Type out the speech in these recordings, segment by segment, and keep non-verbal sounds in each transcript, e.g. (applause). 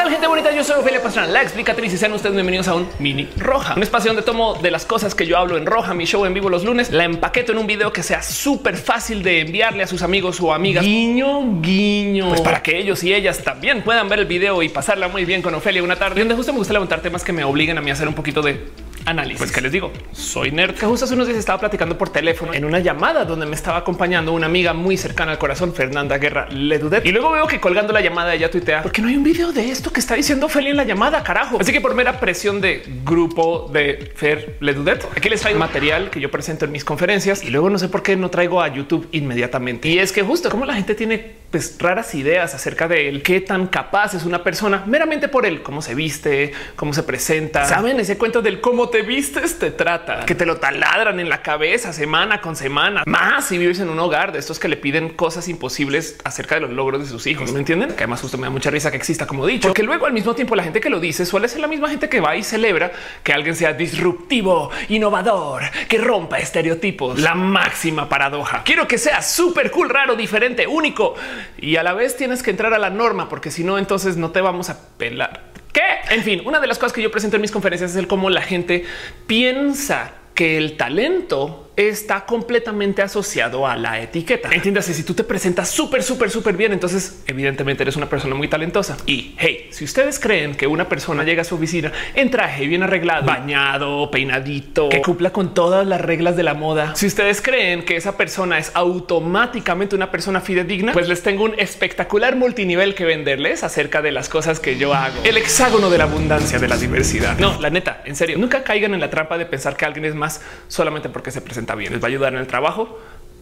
tal gente bonita? Yo soy Ophelia Pastrana, la explicatriz y sean ustedes bienvenidos a un mini roja, un espacio donde tomo de las cosas que yo hablo en roja, mi show en vivo los lunes, la empaqueto en un video que sea súper fácil de enviarle a sus amigos o amigas. Guiño, guiño. Pues para que ellos y ellas también puedan ver el video y pasarla muy bien con Ofelia una tarde donde justo me gusta levantar temas que me obliguen a mí a hacer un poquito de análisis. Pues que les digo, soy nerd. Que justo hace unos días estaba platicando por teléfono en una llamada donde me estaba acompañando una amiga muy cercana al corazón, Fernanda Guerra Ledudet. Y luego veo que colgando la llamada ella tuitea, porque no hay un video de esto que está diciendo Feli en la llamada, carajo. Así que por mera presión de grupo de Fer Ledudet, aquí les traigo material que yo presento en mis conferencias y luego no sé por qué no traigo a YouTube inmediatamente. Y es que justo como la gente tiene pues, raras ideas acerca de él, qué tan capaz es una persona meramente por él, cómo se viste, cómo se presenta. Saben ese cuento del cómo te vistes, te trata, que te lo taladran en la cabeza semana con semana. Más si vives en un hogar de estos que le piden cosas imposibles acerca de los logros de sus hijos. ¿Me entienden? Que además justo me da mucha risa que exista como dicho, porque luego al mismo tiempo la gente que lo dice suele ser la misma gente que va y celebra que alguien sea disruptivo, innovador, que rompa estereotipos. La máxima paradoja. Quiero que sea súper cool, raro, diferente, único y a la vez tienes que entrar a la norma, porque si no, entonces no te vamos a pelar. ¿Qué? En fin, una de las cosas que yo presento en mis conferencias es el cómo la gente piensa que el talento está completamente asociado a la etiqueta. Entiéndase, si tú te presentas súper, súper, súper bien, entonces evidentemente eres una persona muy talentosa. Y hey, si ustedes creen que una persona llega a su oficina en traje bien arreglado, bañado, peinadito, que cumpla con todas las reglas de la moda, si ustedes creen que esa persona es automáticamente una persona fidedigna, pues les tengo un espectacular multinivel que venderles acerca de las cosas que yo hago. El hexágono de la abundancia de la diversidad. No, la neta, en serio, nunca caigan en la trampa de pensar que alguien es más solamente porque se presenta bien. Les va a ayudar en el trabajo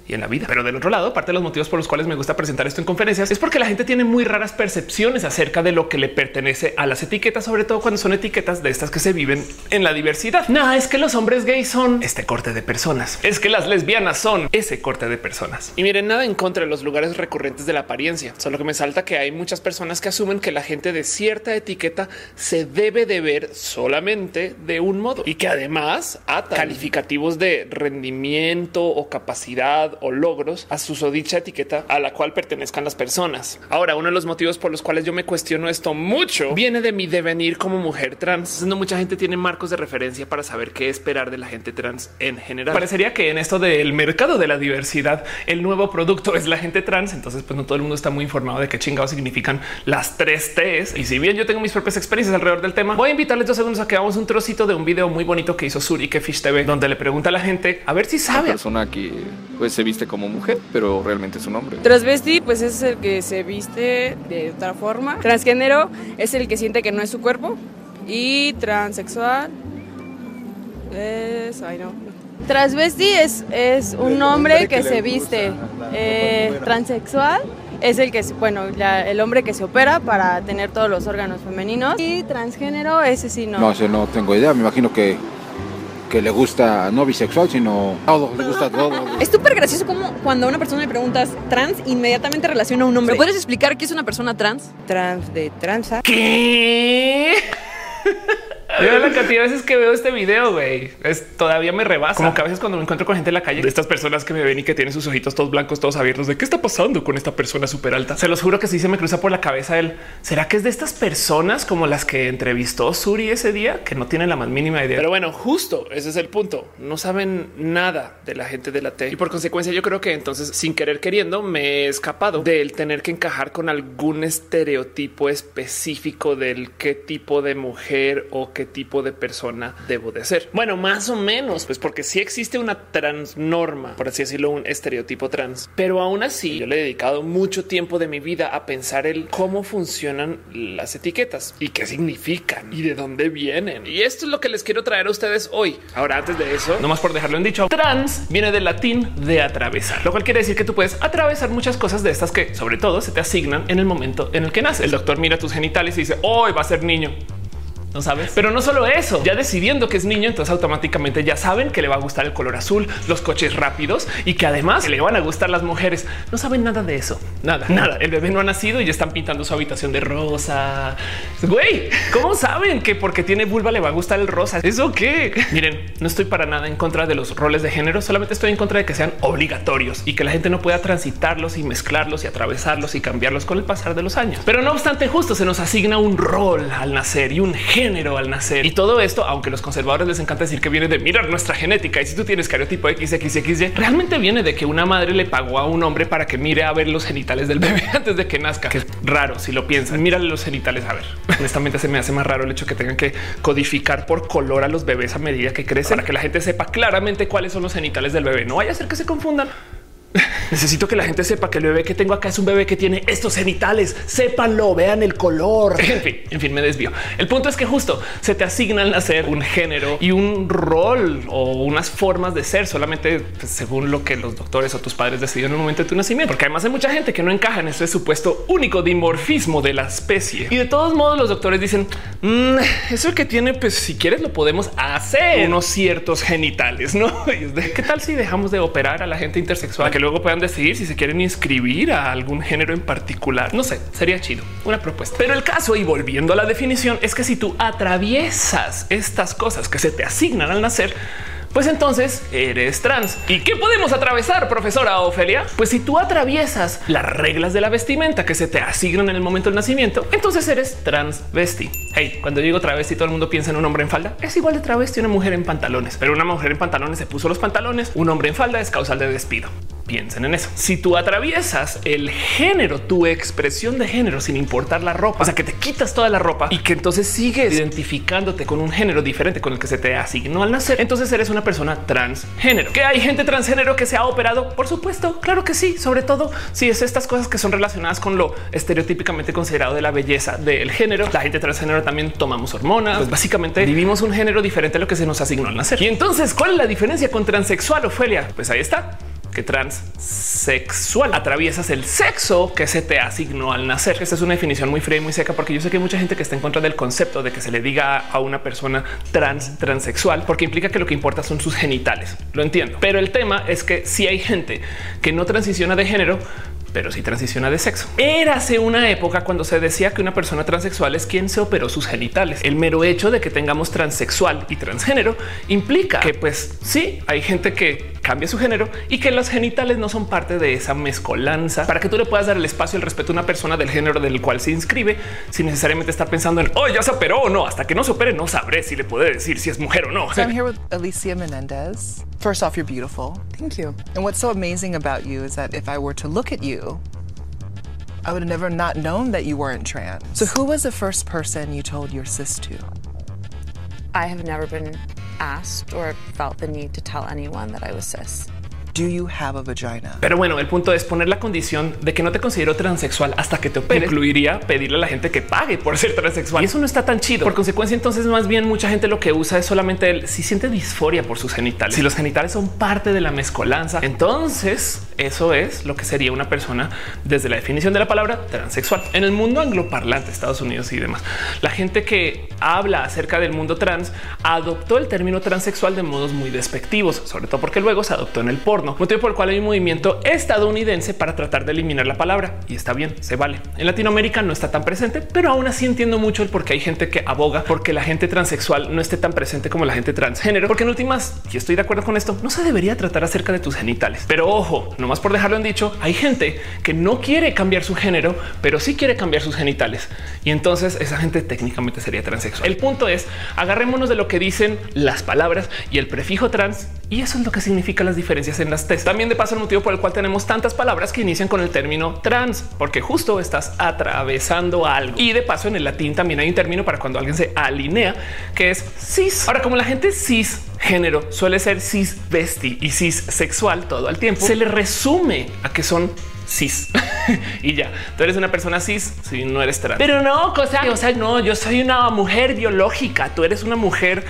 y en la vida. Pero del otro lado, parte de los motivos por los cuales me gusta presentar esto en conferencias es porque la gente tiene muy raras percepciones acerca de lo que le pertenece a las etiquetas, sobre todo cuando son etiquetas de estas que se viven en la diversidad. No, es que los hombres gays son este corte de personas. Es que las lesbianas son ese corte de personas. Y miren, nada en contra de los lugares recurrentes de la apariencia. Solo que me salta que hay muchas personas que asumen que la gente de cierta etiqueta se debe de ver solamente de un modo y que además ata calificativos de rendimiento o capacidad o logros a su dicha etiqueta a la cual pertenezcan las personas. Ahora, uno de los motivos por los cuales yo me cuestiono esto mucho viene de mi devenir como mujer trans. No mucha gente tiene marcos de referencia para saber qué esperar de la gente trans en general. Parecería que en esto del mercado de la diversidad, el nuevo producto es la gente trans. Entonces, pues no todo el mundo está muy informado de qué chingados significan las tres T's. Y si bien yo tengo mis propias experiencias alrededor del tema, voy a invitarles dos segundos a que hagamos un trocito de un video muy bonito que hizo Suri que Fish TV, donde le pregunta a la gente a ver si sabe. Una persona que pues se viste como mujer, pero realmente es un hombre. Transvesti, pues es el que se viste de otra forma. Transgénero es el que siente que no es su cuerpo. Y transexual es. Ay, no. Transvesti es, es un hombre que, se viste. Eh, transexual es el que, bueno, ya, el hombre que se opera para tener todos los órganos femeninos. Y transgénero, ese sí no. No, ese no tengo idea. Me imagino que que le gusta no bisexual, sino todo, le gusta todo. Es súper gracioso como cuando a una persona le preguntas trans, inmediatamente relaciona a un hombre. ¿Puedes explicar qué es una persona trans? Trans de tranza. ¿Qué? (laughs) Mira la cantidad de veces que veo este video, güey. Es todavía me rebasa. Como que a veces cuando me encuentro con gente en la calle, de estas personas que me ven y que tienen sus ojitos todos blancos, todos abiertos, de qué está pasando con esta persona súper alta. Se los juro que sí se me cruza por la cabeza el será que es de estas personas como las que entrevistó Suri ese día que no tienen la más mínima idea. Pero bueno, justo ese es el punto. No saben nada de la gente de la T y por consecuencia, yo creo que entonces, sin querer queriendo, me he escapado del tener que encajar con algún estereotipo específico del qué tipo de mujer o qué tipo de persona debo de ser. Bueno, más o menos, pues porque sí existe una transnorma, por así decirlo, un estereotipo trans, pero aún así yo le he dedicado mucho tiempo de mi vida a pensar el cómo funcionan las etiquetas y qué significan y de dónde vienen. Y esto es lo que les quiero traer a ustedes hoy. Ahora, antes de eso, nomás por dejarlo en dicho, trans viene del latín de atravesar, lo cual quiere decir que tú puedes atravesar muchas cosas de estas que sobre todo se te asignan en el momento en el que nace. El doctor mira tus genitales y dice hoy va a ser niño no sabes. Pero no solo eso, ya decidiendo que es niño, entonces automáticamente ya saben que le va a gustar el color azul, los coches rápidos y que además le van a gustar las mujeres. No saben nada de eso, nada, nada. El bebé no ha nacido y ya están pintando su habitación de rosa. Güey, ¿cómo saben que porque tiene vulva le va a gustar el rosa? ¿Eso qué? Miren, no estoy para nada en contra de los roles de género, solamente estoy en contra de que sean obligatorios y que la gente no pueda transitarlos y mezclarlos y atravesarlos y cambiarlos con el pasar de los años. Pero no obstante, justo se nos asigna un rol al nacer y un género al nacer. Y todo esto, aunque los conservadores les encanta decir que viene de mirar nuestra genética y si tú tienes cariotipo XXXY, realmente viene de que una madre le pagó a un hombre para que mire a ver los genitales del bebé (laughs) antes de que nazca. Que es raro si lo piensan. Mírale los genitales a ver. Honestamente se me hace más raro el hecho que tengan que codificar por color a los bebés a medida que crecen para que la gente sepa claramente cuáles son los genitales del bebé. No vaya a ser que se confundan. Necesito que la gente sepa que el bebé que tengo acá es un bebé que tiene estos genitales. Sépanlo, vean el color. (laughs) En fin, en fin, me desvío. El punto es que justo se te asigna al nacer un género y un rol o unas formas de ser solamente pues, según lo que los doctores o tus padres decidieron en el momento de tu nacimiento. Porque además hay mucha gente que no encaja en ese supuesto único dimorfismo de la especie. Y de todos modos, los doctores dicen "Mm, eso que tiene, pues si quieres lo podemos hacer unos ciertos genitales, no? Y es de, ¿Qué tal si dejamos de operar a la gente intersexual que luego puedan decidir si se quieren inscribir a algún género en particular? No sé, sería chido una propuesta. Pero el caso y volviendo a la definición es que si tú atraviesas estas cosas que se te asignan al nacer, pues entonces eres trans. ¿Y qué podemos atravesar, profesora Ofelia? Pues si tú atraviesas las reglas de la vestimenta que se te asignan en el momento del nacimiento, entonces eres transvesti. Hey, cuando digo travesti, todo el mundo piensa en un hombre en falda. Es igual de travesti una mujer en pantalones, pero una mujer en pantalones se puso los pantalones. Un hombre en falda es causal de despido. Piensen en eso. Si tú atraviesas el género, tu expresión de género sin importar la ropa, o sea que te quitas toda la ropa y que entonces sigues identificándote con un género diferente con el que se te asignó al nacer, entonces eres una persona transgénero. Que hay gente transgénero que se ha operado, por supuesto, claro que sí, sobre todo si es estas cosas que son relacionadas con lo estereotípicamente considerado de la belleza del género. La gente transgénero también tomamos hormonas. Pues básicamente vivimos un género diferente a lo que se nos asignó al nacer. Y entonces, ¿cuál es la diferencia con transexual, Ofelia? Pues ahí está que transexual atraviesas el sexo que se te asignó al nacer. Esta es una definición muy fría y muy seca, porque yo sé que hay mucha gente que está en contra del concepto de que se le diga a una persona trans transexual, porque implica que lo que importa son sus genitales. Lo entiendo, pero el tema es que si hay gente que no transiciona de género, pero sí transiciona de sexo. Érase una época cuando se decía que una persona transexual es quien se operó sus genitales. El mero hecho de que tengamos transexual y transgénero implica que, pues sí, hay gente que cambia su género y que los genitales no son parte de esa mezcolanza para que tú le puedas dar el espacio, el respeto a una persona del género del cual se inscribe sin necesariamente estar pensando en oh, ya se operó o no. Hasta que no se opere, no sabré si le puede decir si es mujer o no. So I'm here with Alicia Menendez. First off, you're beautiful. Thank you. And what's so amazing about you is that if I were to look at you, I would have never not known that you weren't trans. So who was the first person you told your sis to? I have never been asked or felt the need to tell anyone that I was cis. Do you have a vagina? Pero bueno, el punto es poner la condición de que no te considero transexual hasta que te opere. Incluiría pedirle a la gente que pague por ser transexual. Y eso no está tan chido. Por consecuencia, entonces más bien mucha gente lo que usa es solamente el si siente disforia por sus genitales. Si los genitales son parte de la mezcolanza, entonces eso es lo que sería una persona desde la definición de la palabra transexual. En el mundo angloparlante, Estados Unidos y demás, la gente que habla acerca del mundo trans adoptó el término transexual de modos muy despectivos, sobre todo porque luego se adoptó en el porno, motivo por el cual hay un movimiento estadounidense para tratar de eliminar la palabra y está bien, se vale. En Latinoamérica no está tan presente, pero aún así entiendo mucho el por qué hay gente que aboga porque la gente transexual no esté tan presente como la gente transgénero, porque en últimas, y estoy de acuerdo con esto, no se debería tratar acerca de tus genitales. Pero ojo, no más por dejarlo en dicho, hay gente que no quiere cambiar su género, pero sí quiere cambiar sus genitales. Y entonces esa gente técnicamente sería transexual. El punto es agarrémonos de lo que dicen las palabras y el prefijo trans. Y eso es lo que significa las diferencias en las test. También de paso el motivo por el cual tenemos tantas palabras que inician con el término trans, porque justo estás atravesando algo. Y de paso en el latín también hay un término para cuando alguien se alinea, que es cis. Ahora, como la gente cis género suele ser cis vesti y cis sexual todo el tiempo, se le resume a que son cis (laughs) y ya tú eres una persona cis si no eres trans, pero no cosa, o sea, no, yo soy una mujer biológica. Tú eres una mujer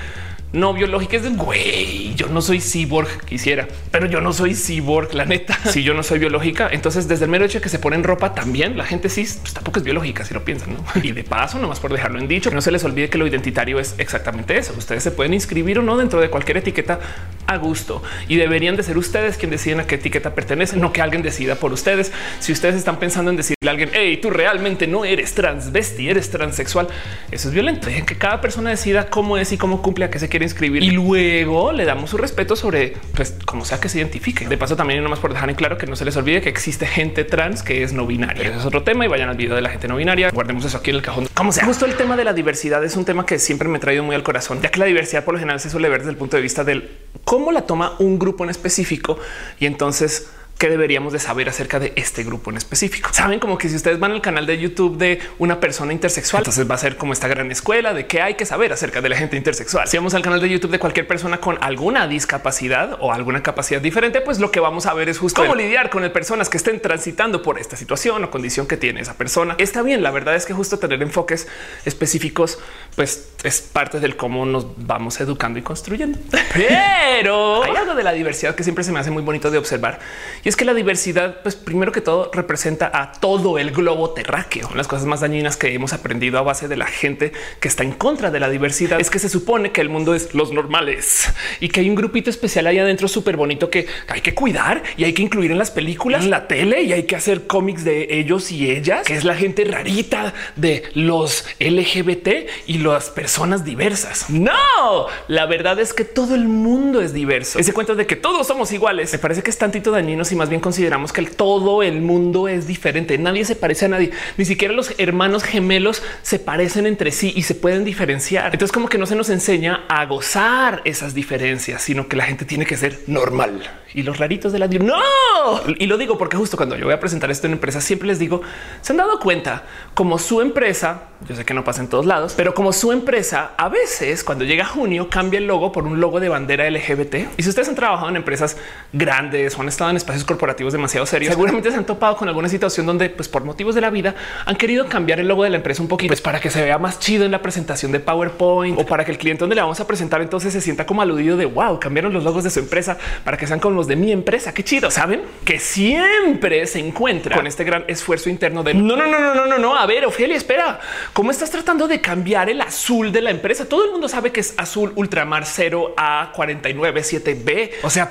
no biológica. Es de güey, yo no soy cyborg, quisiera, pero yo no soy cyborg, la neta. (laughs) Si yo no soy biológica, entonces desde el mero hecho de que se ponen ropa también, la gente sí, pues tampoco es biológica, si lo piensan. ¿no? (laughs) Y de paso, nomás por dejarlo en dicho, que no se les olvide que lo identitario es exactamente eso. Ustedes se pueden inscribir o no dentro de cualquier etiqueta a gusto y deberían de ser ustedes quien deciden a qué etiqueta pertenecen, no que alguien decida por ustedes. Si ustedes están pensando en decirle a alguien, hey, tú realmente no eres transvesti, eres transexual, eso es violento. Dejen que cada persona decida cómo es y cómo cumple a qué se quiere inscribir y luego le damos su respeto sobre pues como sea que se identifique. De paso, también nomás por dejar en claro que no se les olvide que existe gente trans que es no binaria. Eso es otro tema y vayan al video de la gente no binaria. Guardemos eso aquí en el cajón. Como sea, justo el tema de la diversidad es un tema que siempre me ha traído muy al corazón, ya que la diversidad por lo general se suele ver desde el punto de vista del cómo la toma un grupo en específico y entonces qué deberíamos de saber acerca de este grupo en específico. Saben como que si ustedes van al canal de YouTube de una persona intersexual, entonces va a ser como esta gran escuela de qué hay que saber acerca de la gente intersexual. Si vamos al canal de YouTube de cualquier persona con alguna discapacidad o alguna capacidad diferente, pues lo que vamos a ver es justo cómo lidiar con personas que estén transitando por esta situación o condición que tiene esa persona. Está bien. La verdad es que justo tener enfoques específicos, pues es parte del cómo nos vamos educando y construyendo. (laughs) Pero hay algo de la diversidad que siempre se me hace muy bonito de observar y es que la diversidad, pues primero que todo, representa a todo el globo terráqueo. Las cosas más dañinas que hemos aprendido a base de la gente que está en contra de la diversidad es que se supone que el mundo es los normales y que hay un grupito especial ahí adentro súper bonito que hay que cuidar y hay que incluir en las películas, en la tele y hay que hacer cómics de ellos y ellas, que es la gente rarita de los LGBT y las personas diversas. No, la verdad es que todo el mundo es diverso. Ese cuento de que todos somos iguales me parece que es tantito dañino si más bien consideramos que todo el mundo es diferente. Nadie se parece a nadie. Ni siquiera los hermanos gemelos se parecen entre sí y se pueden diferenciar. Entonces como que no se nos enseña a gozar esas diferencias, sino que la gente tiene que ser normal y los raritos de la no. Y lo digo porque justo cuando yo voy a presentar esto en empresa, siempre les digo, se han dado cuenta como su empresa, yo sé que no pasa en todos lados, pero como su empresa a veces cuando llega junio cambia el logo por un logo de bandera LGBT. Y si ustedes han trabajado en empresas grandes o han estado en espacios corporativos demasiado serios, seguramente se han topado con alguna situación donde pues por motivos de la vida han querido cambiar el logo de la empresa un poquito pues, para que se vea más chido en la presentación de PowerPoint o para que el cliente donde le vamos a presentar entonces se sienta como aludido de wow, cambiaron los logos de su empresa para que sean como los de mi empresa. Qué chido. Saben que siempre se encuentra con este gran esfuerzo interno de no, no, no, no, no, no, no. A ver, Ofelia, espera, cómo estás tratando de cambiar el azul de la empresa? Todo el mundo sabe que es azul ultramar 0 a 49 7 B. O sea,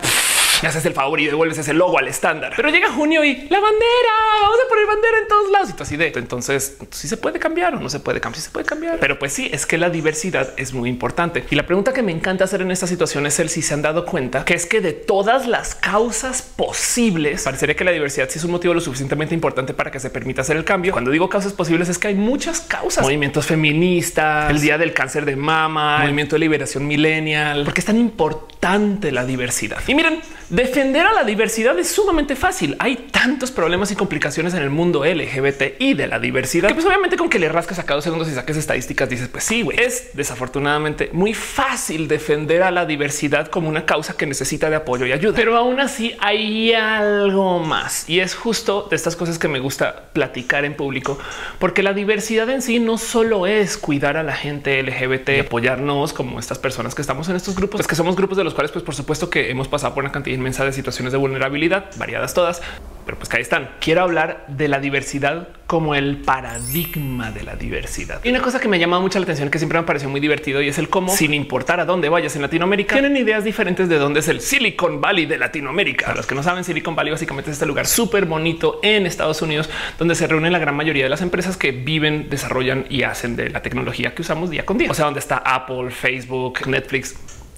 (laughs) me haces el favor y devuelves ese logo al estándar. Pero llega junio y la bandera, vamos a poner bandera en todos lados y así de entonces si se puede cambiar o no se puede cambiar, si se puede cambiar. Pero pues sí, es que la diversidad es muy importante. Y la pregunta que me encanta hacer en esta situación es el si se han dado cuenta que es que de todas las causas posibles, parecería que la diversidad sí es un motivo lo suficientemente importante para que se permita hacer el cambio. Cuando digo causas posibles es que hay muchas causas, movimientos feministas, el día del cáncer de mama, movimiento de liberación millennial, porque es tan importante la diversidad. Y miren, Defender a la diversidad es sumamente fácil. Hay tantos problemas y complicaciones en el mundo LGBT y de la diversidad que pues obviamente con que le rascas a cada dos segundos y saques estadísticas dices pues sí, güey. Es desafortunadamente muy fácil defender a la diversidad como una causa que necesita de apoyo y ayuda. Pero aún así hay algo más y es justo de estas cosas que me gusta platicar en público porque la diversidad en sí no solo es cuidar a la gente LGBT y apoyarnos como estas personas que estamos en estos grupos, es que somos grupos de los cuales pues por supuesto que hemos pasado por una cantidad inmensa de situaciones de vulnerabilidad, variadas todas, pero pues que ahí están. Quiero hablar de la diversidad como el paradigma de la diversidad. Y una cosa que me llama mucho la atención, que siempre me pareció muy divertido y es el cómo, sin importar a dónde vayas en Latinoamérica, tienen ideas diferentes de dónde es el Silicon Valley de Latinoamérica. Para los que no saben, Silicon Valley básicamente es este lugar súper bonito en Estados Unidos, donde se reúnen la gran mayoría de las empresas que viven, desarrollan y hacen de la tecnología que usamos día con día. O sea, donde está Apple, Facebook, Netflix,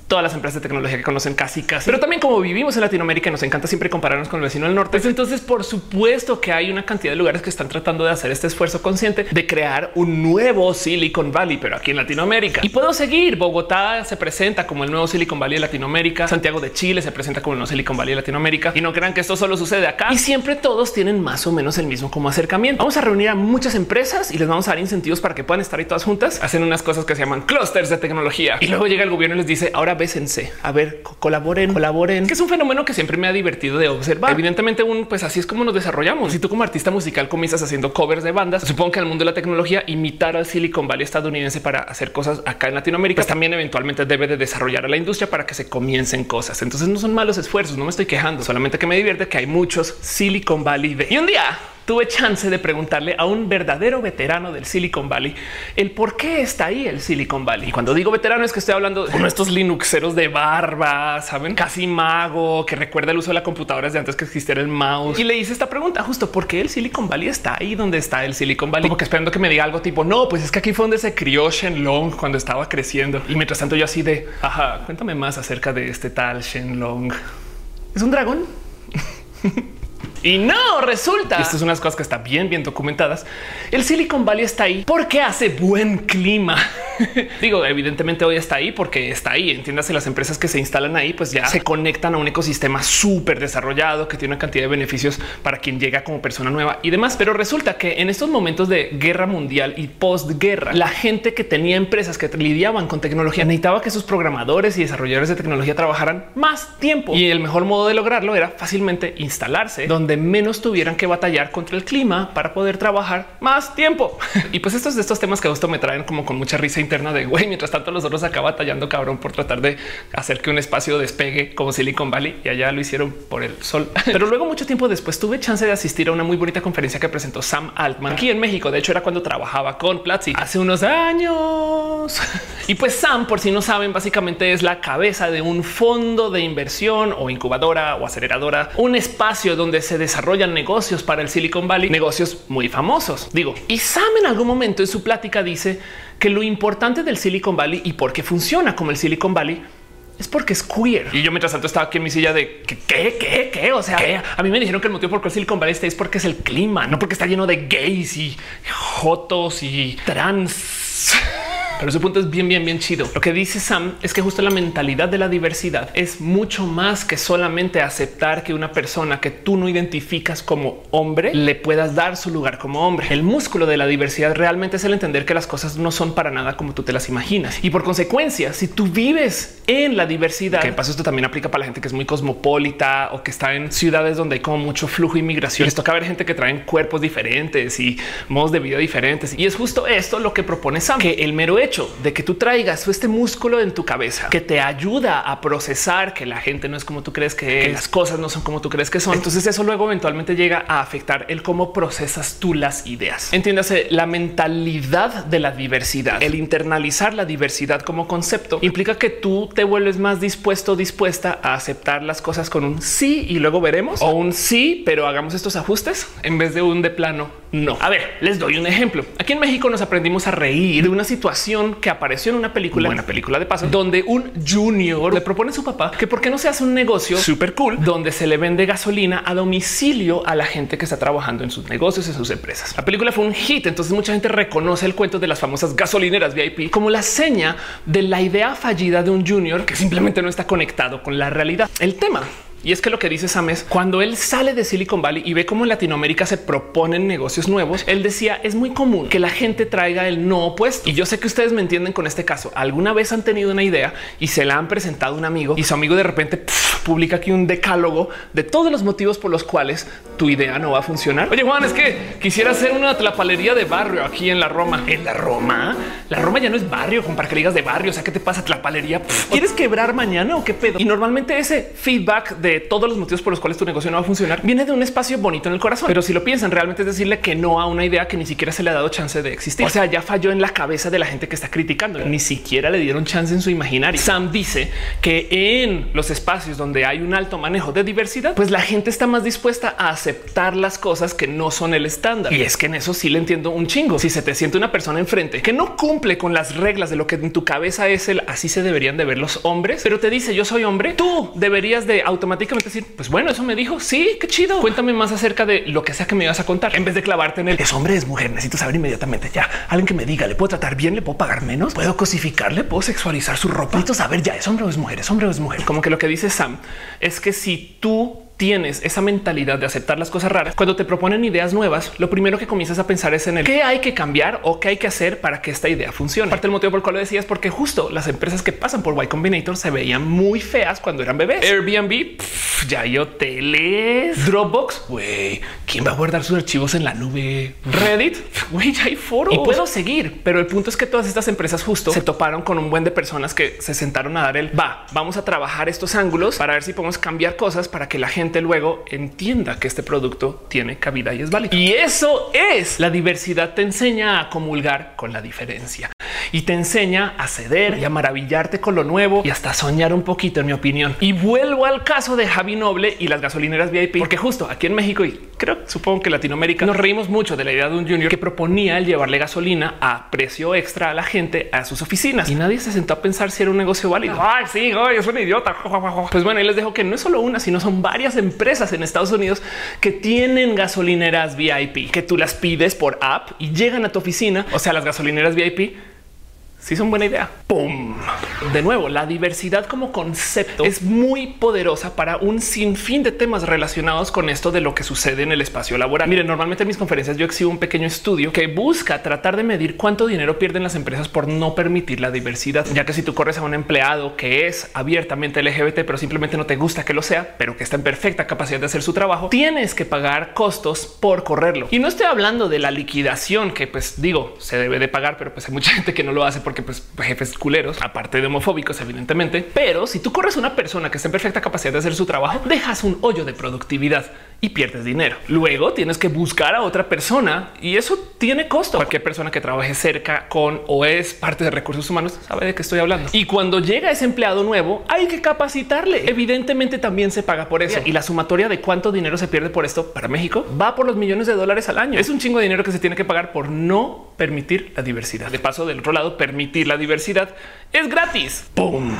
todas las empresas de tecnología que conocen casi casi. Pero también como vivimos en Latinoamérica, nos encanta siempre compararnos con el vecino del norte. Pues entonces, por supuesto que hay una cantidad de lugares que están tratando de hacer este esfuerzo consciente de crear un nuevo Silicon Valley, pero aquí en Latinoamérica. Y puedo seguir. Bogotá se presenta como el nuevo Silicon Valley de Latinoamérica. Santiago de Chile se presenta como el nuevo Silicon Valley de Latinoamérica. Y no crean que esto solo sucede acá. Y siempre todos tienen más o menos el mismo como acercamiento. Vamos a reunir a muchas empresas y les vamos a dar incentivos para que puedan estar ahí todas juntas. Hacen unas cosas que se llaman clusters de tecnología. Y luego llega el gobierno y les dice, ahora bésense, a ver, colaboren, colaboren, que es un fenómeno que siempre me ha divertido de observar. Evidentemente, un pues así es como nos desarrollamos. Si tú como artista musical comienzas haciendo covers de bandas, supongo que en el mundo de la tecnología imitar al Silicon Valley estadounidense para hacer cosas acá en Latinoamérica, pues también eventualmente debe de desarrollar a la industria para que se comiencen cosas. Entonces no son malos esfuerzos, no me estoy quejando, solamente que me divierte que hay muchos Silicon Valley de y un día tuve chance de preguntarle a un verdadero veterano del Silicon Valley el por qué está ahí el Silicon Valley. Y cuando digo veterano es que estoy hablando de de estos Linuxeros de barba, saben, casi mago que recuerda el uso de la computadora desde antes que existiera el mouse. Y le hice esta pregunta justo por qué el Silicon Valley está ahí donde está el Silicon Valley, como que esperando que me diga algo tipo no, pues es que aquí fue donde se crió Shenlong cuando estaba creciendo. Y mientras tanto yo así de ajá, cuéntame más acerca de este tal Shenlong. ¿Es un dragón? (laughs) Y no resulta. Esto es unas cosas que están bien, bien documentadas. El Silicon Valley está ahí porque hace buen clima. (laughs) Digo, evidentemente hoy está ahí porque está ahí. Entiéndase, las empresas que se instalan ahí, pues ya se conectan a un ecosistema súper desarrollado que tiene una cantidad de beneficios para quien llega como persona nueva y demás. Pero resulta que en estos momentos de guerra mundial y postguerra, la gente que tenía empresas que lidiaban con tecnología necesitaba que sus programadores y desarrolladores de tecnología trabajaran más tiempo. Y el mejor modo de lograrlo era fácilmente instalarse donde menos tuvieran que batallar contra el clima para poder trabajar más tiempo. (laughs) y pues estos de estos temas que a gusto me traen como con mucha risa interna de güey, mientras tanto los otros acá batallando cabrón por tratar de hacer que un espacio despegue como Silicon Valley y allá lo hicieron por el sol. (laughs) Pero luego mucho tiempo después tuve chance de asistir a una muy bonita conferencia que presentó Sam Altman aquí en México. De hecho era cuando trabajaba con Platzi hace unos años. (laughs) y pues Sam, por si no saben, básicamente es la cabeza de un fondo de inversión o incubadora o aceleradora, un espacio donde se desarrollan negocios para el Silicon Valley, negocios muy famosos. Digo, y Sam en algún momento en su plática dice que lo importante del Silicon Valley y por qué funciona como el Silicon Valley es porque es queer. Y yo mientras tanto estaba aquí en mi silla de qué, qué, qué, qué? O sea, a mí me dijeron que el motivo por qué el Silicon Valley está es porque es el clima, no porque está lleno de gays y jotos y trans. (laughs) Pero su punto es bien, bien, bien chido. Lo que dice Sam es que justo la mentalidad de la diversidad es mucho más que solamente aceptar que una persona que tú no identificas como hombre le puedas dar su lugar como hombre. El músculo de la diversidad realmente es el entender que las cosas no son para nada como tú te las imaginas. Y por consecuencia, si tú vives en la diversidad, que pasa esto también aplica para la gente que es muy cosmopolita o que está en ciudades donde hay como mucho flujo de inmigración. Les toca ver gente que traen cuerpos diferentes y modos de vida diferentes. Y es justo esto lo que propone Sam, que el mero hecho de que tú traigas este músculo en tu cabeza que te ayuda a procesar que la gente no es como tú crees que, es, las cosas no son como tú crees que son. Entonces eso luego eventualmente llega a afectar el cómo procesas tú las ideas. Entiéndase la mentalidad de la diversidad, el internalizar la diversidad como concepto implica que tú te vuelves más dispuesto, dispuesta a aceptar las cosas con un sí y luego veremos o un sí, pero hagamos estos ajustes en vez de un de plano. No. A ver, les doy un ejemplo. Aquí en México nos aprendimos a reír de una situación que apareció en una película, una película de paso, donde un junior le propone a su papá que por qué no se hace un negocio súper cool donde se le vende gasolina a domicilio a la gente que está trabajando en sus negocios, en sus empresas. La película fue un hit, entonces mucha gente reconoce el cuento de las famosas gasolineras VIP como la seña de la idea fallida de un junior que simplemente no está conectado con la realidad. El tema y es que lo que dice Sam es cuando él sale de Silicon Valley y ve cómo en Latinoamérica se proponen negocios nuevos, él decía es muy común que la gente traiga el no opuesto. Y yo sé que ustedes me entienden con este caso. Alguna vez han tenido una idea y se la han presentado a un amigo y su amigo de repente publica aquí un decálogo de todos los motivos por los cuales tu idea no va a funcionar. Oye, Juan, es que quisiera hacer una tlapalería de barrio aquí en la Roma. En la Roma, la Roma ya no es barrio con para que digas de barrio. O sea, ¿qué te pasa? Tlapalería. ¿Quieres quebrar mañana o qué pedo? Y normalmente ese feedback de todos los motivos por los cuales tu negocio no va a funcionar viene de un espacio bonito en el corazón. Pero si lo piensan, realmente es decirle que no a una idea que ni siquiera se le ha dado chance de existir. O sea, ya falló en la cabeza de la gente que está criticando. Ni siquiera le dieron chance en su imaginario. Sam dice que en los espacios donde hay un alto manejo de diversidad, pues la gente está más dispuesta a aceptar las cosas que no son el estándar. Y es que en eso sí le entiendo un chingo. Si se te siente una persona enfrente que no cumple con las reglas de lo que en tu cabeza es el así se deberían de ver los hombres, pero te dice yo soy hombre, tú deberías de automáticamente decir, pues bueno, eso me dijo. Sí, qué chido. Cuéntame más acerca de lo que sea que me ibas a contar en vez de clavarte en el es hombre, es mujer. Necesito saber inmediatamente ya alguien que me diga, le puedo tratar bien, le puedo pagar menos, puedo cosificarle, puedo sexualizar su ropa. Necesito saber ya es hombre o es mujer, es hombre o es mujer. Como que lo que dice Sam es que si tú tienes esa mentalidad de aceptar las cosas raras, cuando te proponen ideas nuevas, lo primero que comienzas a pensar es en el qué hay que cambiar o qué hay que hacer para que esta idea funcione. Parte del motivo por el cual lo decías, porque justo las empresas que pasan por Y Combinator se veían muy feas cuando eran bebés. Airbnb, ya hay hoteles, Dropbox, güey, ¿quién va a guardar sus archivos en la nube? Reddit, güey, ya hay foros. Y puedo seguir, pero el punto es que todas estas empresas justo se toparon con un buen de personas que se sentaron a dar el va, vamos a trabajar estos ángulos para ver si podemos cambiar cosas para que la gente luego entienda que este producto tiene cabida y es válido. Y eso es la diversidad. Te enseña a comulgar con la diferencia y te enseña a ceder y a maravillarte con lo nuevo y hasta soñar un poquito, en mi opinión. Y vuelvo al caso de Javi Noble y las gasolineras VIP, porque justo aquí en México y creo, supongo que Latinoamérica, nos reímos mucho de la idea de un junior que proponía el llevarle gasolina a precio extra a la gente a sus oficinas y nadie se sentó a pensar si era un negocio válido. Ay, sí, es un idiota. Pues bueno, y les dejo que no es solo una, sino son varias empresas en Estados Unidos que tienen gasolineras VIP, que tú las pides por app y llegan a tu oficina. O sea, las gasolineras VIP si son buena idea. ¡Pum! De nuevo, la diversidad como concepto es muy poderosa para un sinfín de temas relacionados con esto de lo que sucede en el espacio laboral. Miren, normalmente en mis conferencias yo exhibo un pequeño estudio que busca tratar de medir cuánto dinero pierden las empresas por no permitir la diversidad, ya que si tú corres a un empleado que es abiertamente LGBT, pero simplemente no te gusta que lo sea, pero que está en perfecta capacidad de hacer su trabajo, tienes que pagar costos por correrlo. Y no estoy hablando de la liquidación que pues digo, se debe de pagar, pero pues hay mucha (laughs) gente que no lo hace porque pues jefes culeros, aparte de homofóbicos, evidentemente. Pero si tú corres una persona que está en perfecta capacidad de hacer su trabajo, dejas un hoyo de productividad y pierdes dinero. Luego tienes que buscar a otra persona y eso tiene costo. Cualquier persona que trabaje cerca con o es parte de recursos humanos sabe de qué estoy hablando. Y cuando llega ese empleado nuevo, hay que capacitarle. Evidentemente también se paga por eso. Y la sumatoria de cuánto dinero se pierde por esto para México va por los millones de dólares al año. Es un chingo de dinero que se tiene que pagar por no permitir la diversidad. De paso, del otro lado, permitir la diversidad es gratis. ¡Pum!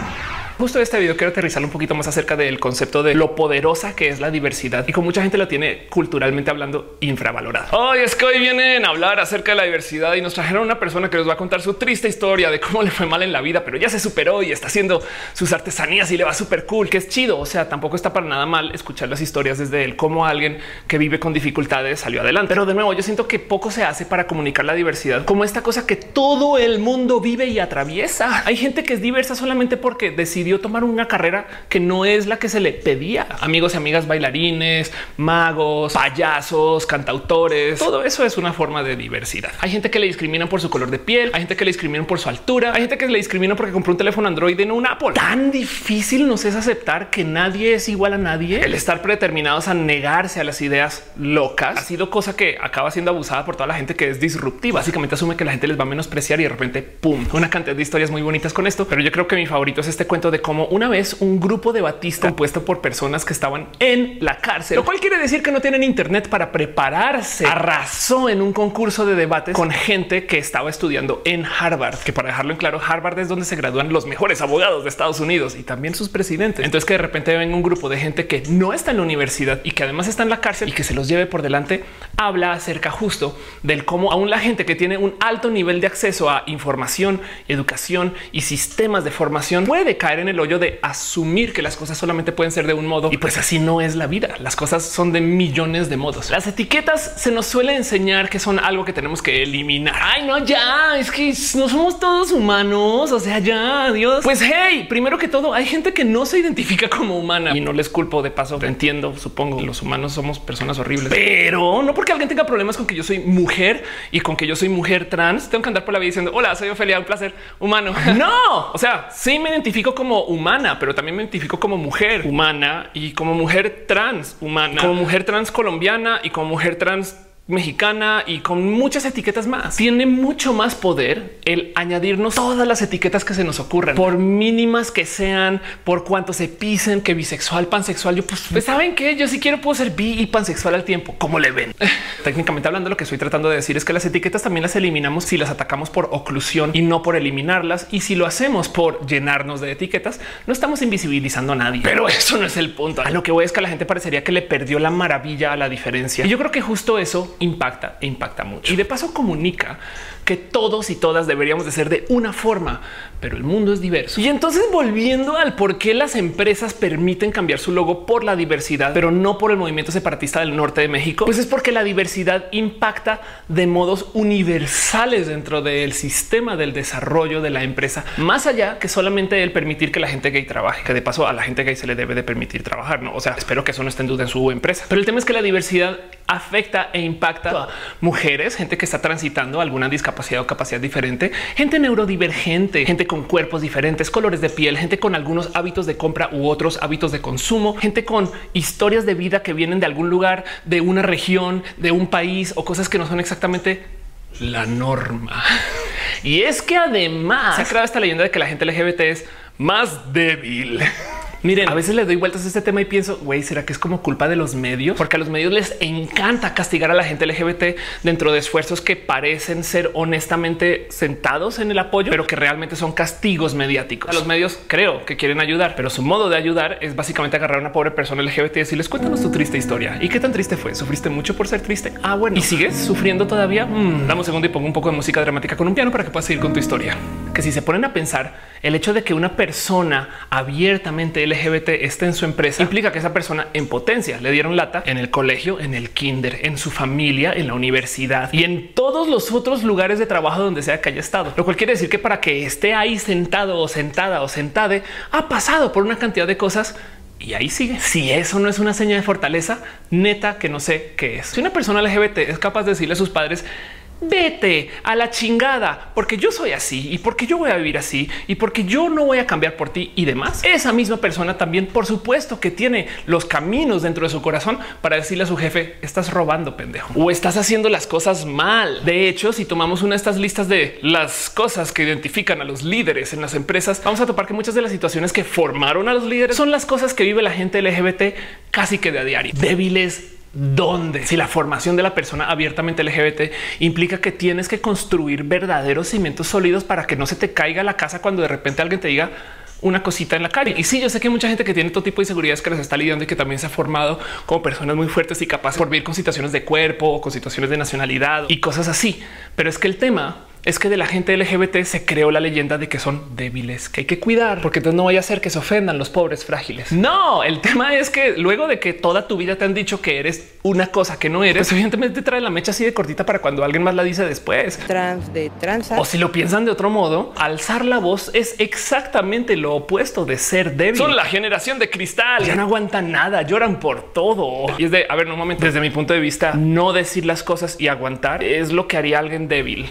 Justo este video quiero aterrizar un poquito más acerca del concepto de lo poderosa que es la diversidad y como mucha gente lo tiene culturalmente hablando infravalorada. Hoy es que hoy vienen a hablar acerca de la diversidad y nos trajeron una persona que nos va a contar su triste historia de cómo le fue mal en la vida, pero ya se superó y está haciendo sus artesanías y le va súper cool, que es chido. O sea, tampoco está para nada mal escuchar las historias desde él, cómo alguien que vive con dificultades salió adelante. Pero de nuevo, yo siento que poco se hace para comunicar la diversidad como esta cosa que todo el mundo vive y atraviesa. Hay gente que es diversa solamente porque decidió tomar una carrera que no es la que se le pedía. Amigos y amigas bailarines, magos, payasos, cantautores, todo eso es una forma de diversidad. Hay gente que le discriminan por su color de piel, hay gente que le discriminan por su altura, hay gente que le discriminan porque compró un teléfono Android no un Apple. Tan difícil nos es aceptar que nadie es igual a nadie. El estar predeterminados a negarse a las ideas locas ha sido cosa que acaba siendo abusada por toda la gente que es disruptiva. Básicamente asume que la gente les va a menospreciar y de repente pum, una cantidad de historias muy bonitas con esto. Pero yo creo que mi favorito es este cuento de cómo una vez un grupo de Batista compuesto por personas que estaban en la cárcel, lo cual quiere decir que no tienen internet para prepararse. Arrasó en un concurso de debates con gente que estaba estudiando en Harvard, que para dejarlo en claro, Harvard es donde se gradúan los mejores abogados de Estados Unidos y también sus presidentes. Entonces que de repente ven un grupo de gente que no está en la universidad y que además está en la cárcel y que se los lleve por delante, habla acerca justo del cómo aún la gente que tiene un alto nivel de acceso a información, educación y sistemas de formación puede caer en el hoyo de asumir que las cosas solamente pueden ser de un modo y pues así no es la vida. Las cosas son de millones de modos. Las etiquetas se nos suele enseñar que son algo que tenemos que eliminar. Ay, no, ya es que no somos todos humanos. O sea, ya Dios. Pues hey, primero que todo, hay gente que no se identifica como humana y no les culpo de paso. Entiendo, supongo los humanos somos personas horribles, pero no porque alguien tenga problemas con que yo soy mujer y con que yo soy mujer trans. Tengo que andar por la vida diciendo hola, soy Ofelia, un placer humano. (laughs) no, o sea, sí me identifico como humana, pero también me identifico como mujer humana y como mujer trans humana, como mujer trans colombiana y como mujer trans mexicana y con muchas etiquetas más. Tiene mucho más poder el añadirnos todas las etiquetas que se nos ocurran, por mínimas que sean, por cuánto se pisen, que bisexual, pansexual. Yo pues, pues saben que yo si quiero puedo ser bi y pansexual al tiempo. ¿Cómo le ven? (laughs) Técnicamente hablando, lo que estoy tratando de decir es que las etiquetas también las eliminamos si las atacamos por oclusión y no por eliminarlas. Y si lo hacemos por llenarnos de etiquetas, no estamos invisibilizando a nadie. Pero eso no es el punto. A lo que voy es que la gente parecería que le perdió la maravilla a la diferencia. Y yo creo que justo eso impacta e impacta mucho. Y de paso comunica que todos y todas deberíamos de ser de una forma, pero el mundo es diverso. Y entonces volviendo al por qué las empresas permiten cambiar su logo por la diversidad, pero no por el movimiento separatista del norte de México, pues es porque la diversidad impacta de modos universales dentro del sistema del desarrollo de la empresa, más allá que solamente el permitir que la gente gay trabaje, que de paso a la gente gay se le debe de permitir trabajar. No, o sea, espero que eso no esté en duda en su empresa, pero el tema es que la diversidad afecta e impacta a mujeres, gente que está transitando alguna discapacidad o capacidad diferente, gente neurodivergente, gente con cuerpos diferentes, colores de piel, gente con algunos hábitos de compra u otros hábitos de consumo, gente con historias de vida que vienen de algún lugar, de una región, de un país o cosas que no son exactamente la norma. Y es que además se ha creado esta leyenda de que la gente LGBT es más débil. Miren, a veces le doy vueltas a este tema y pienso, güey, ¿será que es como culpa de los medios? Porque a los medios les encanta castigar a la gente LGBT dentro de esfuerzos que parecen ser honestamente sentados en el apoyo, pero que realmente son castigos mediáticos. A los medios creo que quieren ayudar, pero su modo de ayudar es básicamente agarrar a una pobre persona LGBT y decirles cuéntanos tu triste historia. ¿Y qué tan triste fue? ¿Sufriste mucho por ser triste? Ah, bueno. ¿Y sigues sufriendo todavía? Mm, dame un segundo y pongo un poco de música dramática con un piano para que puedas seguir con tu historia. Que si se ponen a pensar, el hecho de que una persona abiertamente LGBT esté en su empresa implica que esa persona en potencia le dieron lata en el colegio, en el kinder, en su familia, en la universidad y en todos los otros lugares de trabajo donde sea que haya estado. Lo cual quiere decir que para que esté ahí sentado o sentada o sentade ha pasado por una cantidad de cosas y ahí sigue. Si eso no es una señal de fortaleza, neta que no sé qué es. Si una persona LGBT es capaz de decirle a sus padres, vete a la chingada, porque yo soy así y porque yo voy a vivir así y porque yo no voy a cambiar por ti y demás. Esa misma persona también, por supuesto, que tiene los caminos dentro de su corazón para decirle a su jefe, estás robando, pendejo, o estás haciendo las cosas mal. De hecho, si tomamos una de estas listas de las cosas que identifican a los líderes en las empresas, vamos a topar que muchas de las situaciones que formaron a los líderes son las cosas que vive la gente LGBT casi que de a diario. Débiles, ¿Dónde? Si la formación de la persona abiertamente LGBT implica que tienes que construir verdaderos cimientos sólidos para que no se te caiga la casa cuando de repente alguien te diga una cosita en la calle. Y sí, yo sé que hay mucha gente que tiene todo tipo de inseguridades que les está lidiando y que también se ha formado como personas muy fuertes y capaces por vivir con situaciones de cuerpo, con situaciones de nacionalidad y cosas así. Pero es que el tema es que de la gente LGBT se creó la leyenda de que son débiles, que hay que cuidar, porque entonces no vaya a ser que se ofendan los pobres frágiles. No, el tema es que luego de que toda tu vida te han dicho que eres una cosa que no eres, pues evidentemente trae la mecha así de cortita para cuando alguien más la dice después. Trans de transa. O si lo piensan de otro modo, alzar la voz es exactamente lo opuesto de ser débil. Son la generación de cristal. Ya no aguantan nada, lloran por todo. Y es de, a ver, no momento, desde mi punto de vista, no decir las cosas y aguantar es lo que haría alguien débil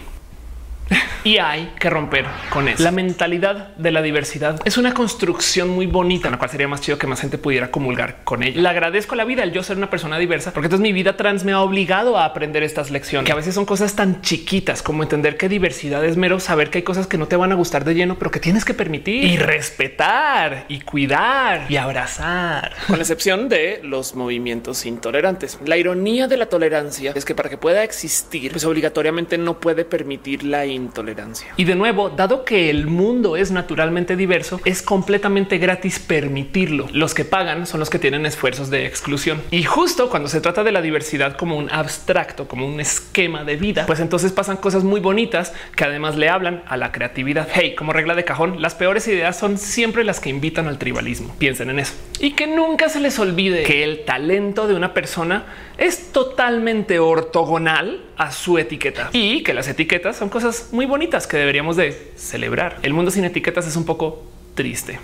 y hay que romper con eso. La mentalidad de la diversidad es una construcción muy bonita, en la cual sería más chido que más gente pudiera comulgar con ella. Le agradezco la vida el yo ser una persona diversa, porque entonces mi vida trans me ha obligado a aprender estas lecciones, que a veces son cosas tan chiquitas como entender que diversidad es mero saber que hay cosas que no te van a gustar de lleno, pero que tienes que permitir y respetar y cuidar y abrazar. Con la excepción de los movimientos intolerantes. La ironía de la tolerancia es que para que pueda existir, pues obligatoriamente no puede permitir la intolerancia. Y de nuevo, dado que el mundo es naturalmente diverso, es completamente gratis permitirlo. Los que pagan son los que tienen esfuerzos de exclusión. Y justo cuando se trata de la diversidad como un abstracto, como un esquema de vida, pues entonces pasan cosas muy bonitas que además le hablan a la creatividad. Hey, como regla de cajón, las peores ideas son siempre las que invitan al tribalismo. Piensen en eso. Y que nunca se les olvide que el talento de una persona es totalmente ortogonal a su etiqueta y que las etiquetas son cosas muy bonitas que deberíamos de celebrar. El mundo sin etiquetas es un poco triste.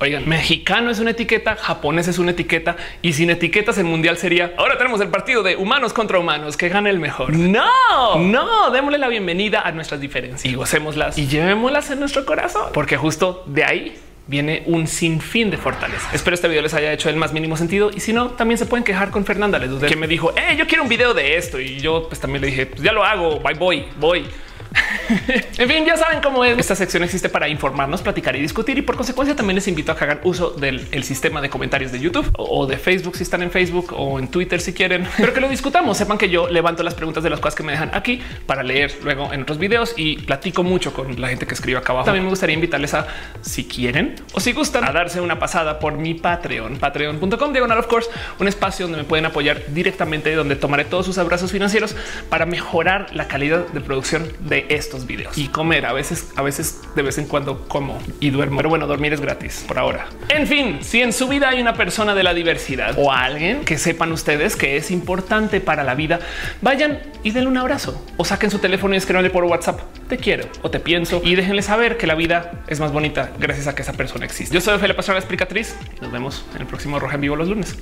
Oigan, mexicano es una etiqueta, japonés es una etiqueta y sin etiquetas el mundial sería ahora tenemos el partido de humanos contra humanos que gane el mejor. No, no, démosle la bienvenida a nuestras diferencias y gocémoslas y llevémoslas en nuestro corazón, porque justo de ahí viene un sinfín de fortaleza. Espero este video les haya hecho el más mínimo sentido y si no, también se pueden quejar con Fernanda. Les dudé que me dijo, eh, yo quiero un video de esto y yo pues también le dije, pues ya lo hago, bye, voy, voy. (laughs) en fin, ya saben cómo es. Esta sección existe para informarnos, platicar y discutir. Y por consecuencia también les invito a que hagan uso del el sistema de comentarios de YouTube o de Facebook si están en Facebook o en Twitter si quieren, (laughs) pero que lo discutamos. Sepan que yo levanto las preguntas de las cosas que me dejan aquí para leer luego en otros videos y platico mucho con la gente que escribe acá abajo. También me gustaría invitarles a, si quieren o si gustan, a darse una pasada por mi Patreon, patreon.com diagonal of course, un espacio donde me pueden apoyar directamente, donde tomaré todos sus abrazos financieros para mejorar la calidad de producción de estos videos y comer. A veces, a veces de vez en cuando como y duermo, pero bueno, dormir es gratis por ahora. En fin, si en su vida hay una persona de la diversidad o alguien que sepan ustedes que es importante para la vida, vayan y denle un abrazo o saquen su teléfono y escríbanle por WhatsApp. Te quiero o te pienso y déjenle saber que la vida es más bonita gracias a que esa persona existe. Yo soy Ophelia Pastrana Explicatriz y nos vemos en el próximo Roja en Vivo los lunes.